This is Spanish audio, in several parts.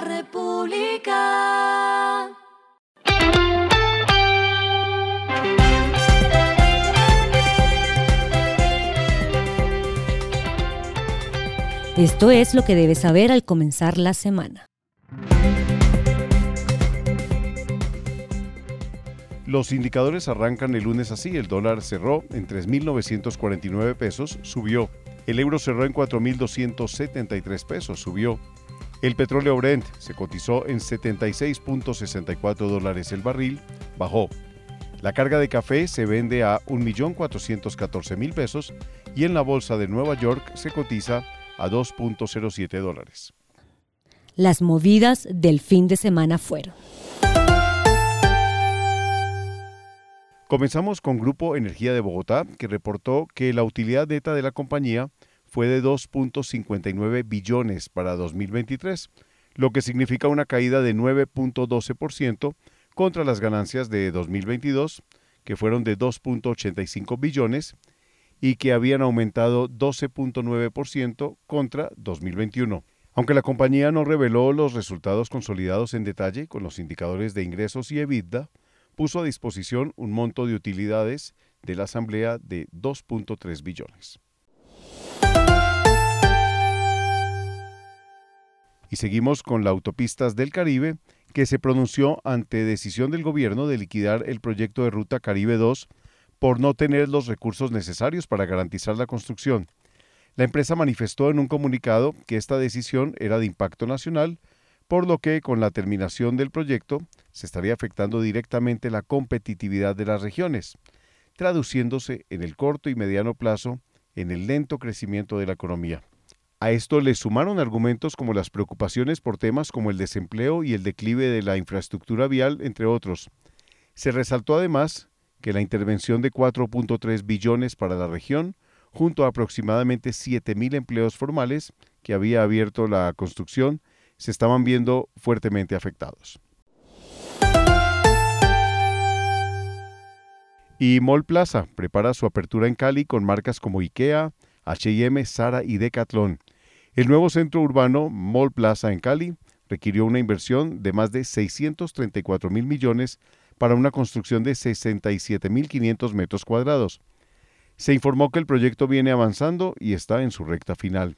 la República. Esto es lo que debes saber al comenzar la semana. Los indicadores arrancan el lunes así. El dólar cerró en 3.949 pesos, subió. El euro cerró en 4.273 pesos, subió. El petróleo Brent se cotizó en 76.64 dólares el barril, bajó. La carga de café se vende a 1.414.000 pesos y en la bolsa de Nueva York se cotiza a 2.07 dólares. Las movidas del fin de semana fueron. Comenzamos con Grupo Energía de Bogotá, que reportó que la utilidad neta de la compañía fue de 2.59 billones para 2023, lo que significa una caída de 9.12% contra las ganancias de 2022, que fueron de 2.85 billones, y que habían aumentado 12.9% contra 2021. Aunque la compañía no reveló los resultados consolidados en detalle con los indicadores de ingresos y EBITDA, puso a disposición un monto de utilidades de la Asamblea de 2.3 billones. Y seguimos con la Autopistas del Caribe, que se pronunció ante decisión del gobierno de liquidar el proyecto de Ruta Caribe 2 por no tener los recursos necesarios para garantizar la construcción. La empresa manifestó en un comunicado que esta decisión era de impacto nacional, por lo que con la terminación del proyecto se estaría afectando directamente la competitividad de las regiones, traduciéndose en el corto y mediano plazo en el lento crecimiento de la economía. A esto le sumaron argumentos como las preocupaciones por temas como el desempleo y el declive de la infraestructura vial, entre otros. Se resaltó además que la intervención de 4.3 billones para la región, junto a aproximadamente 7.000 empleos formales que había abierto la construcción, se estaban viendo fuertemente afectados. Y Mall Plaza prepara su apertura en Cali con marcas como IKEA, HM, Sara y Decathlon. El nuevo centro urbano Mall Plaza en Cali requirió una inversión de más de 634 mil millones para una construcción de 67.500 metros cuadrados. Se informó que el proyecto viene avanzando y está en su recta final.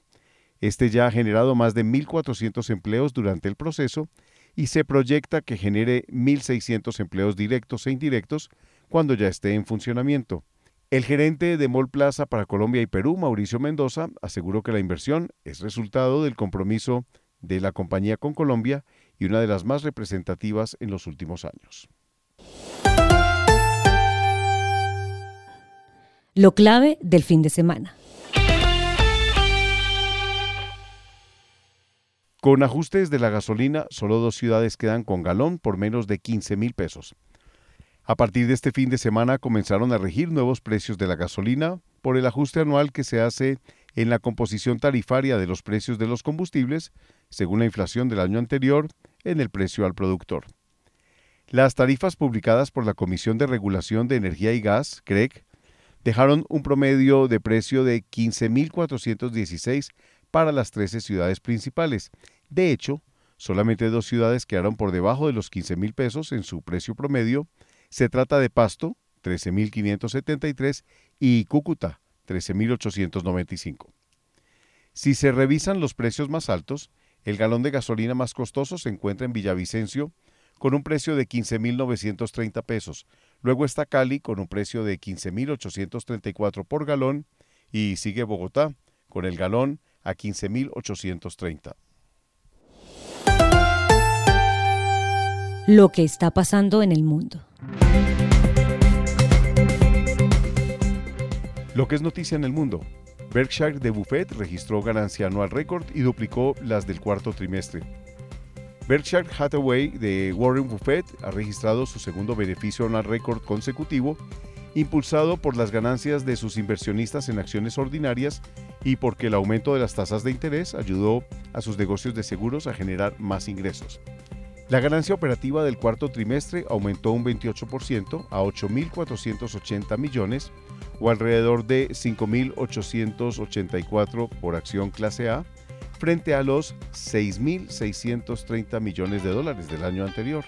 Este ya ha generado más de 1.400 empleos durante el proceso y se proyecta que genere 1.600 empleos directos e indirectos cuando ya esté en funcionamiento. El gerente de Mall Plaza para Colombia y Perú, Mauricio Mendoza, aseguró que la inversión es resultado del compromiso de la compañía con Colombia y una de las más representativas en los últimos años. Lo clave del fin de semana. Con ajustes de la gasolina, solo dos ciudades quedan con galón por menos de 15 mil pesos. A partir de este fin de semana comenzaron a regir nuevos precios de la gasolina por el ajuste anual que se hace en la composición tarifaria de los precios de los combustibles, según la inflación del año anterior, en el precio al productor. Las tarifas publicadas por la Comisión de Regulación de Energía y Gas, CREC, dejaron un promedio de precio de 15.416 para las 13 ciudades principales. De hecho, solamente dos ciudades quedaron por debajo de los 15.000 pesos en su precio promedio. Se trata de Pasto, 13.573, y Cúcuta, 13.895. Si se revisan los precios más altos, el galón de gasolina más costoso se encuentra en Villavicencio, con un precio de 15.930 pesos. Luego está Cali con un precio de 15.834 por galón y sigue Bogotá con el galón a 15.830. Lo que está pasando en el mundo. Lo que es noticia en el mundo. Berkshire de Buffett registró ganancia anual récord y duplicó las del cuarto trimestre. Berkshire Hathaway de Warren Buffett ha registrado su segundo beneficio anual récord consecutivo, impulsado por las ganancias de sus inversionistas en acciones ordinarias y porque el aumento de las tasas de interés ayudó a sus negocios de seguros a generar más ingresos. La ganancia operativa del cuarto trimestre aumentó un 28% a 8.480 millones o alrededor de 5.884 por acción clase A frente a los 6.630 millones de dólares del año anterior.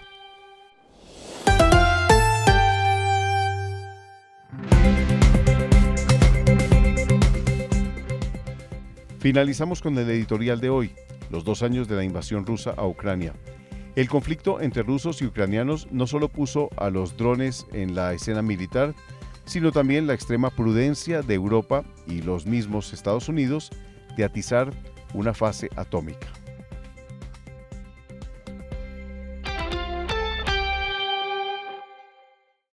Finalizamos con el editorial de hoy, los dos años de la invasión rusa a Ucrania. El conflicto entre rusos y ucranianos no solo puso a los drones en la escena militar, sino también la extrema prudencia de Europa y los mismos Estados Unidos de atizar una fase atómica.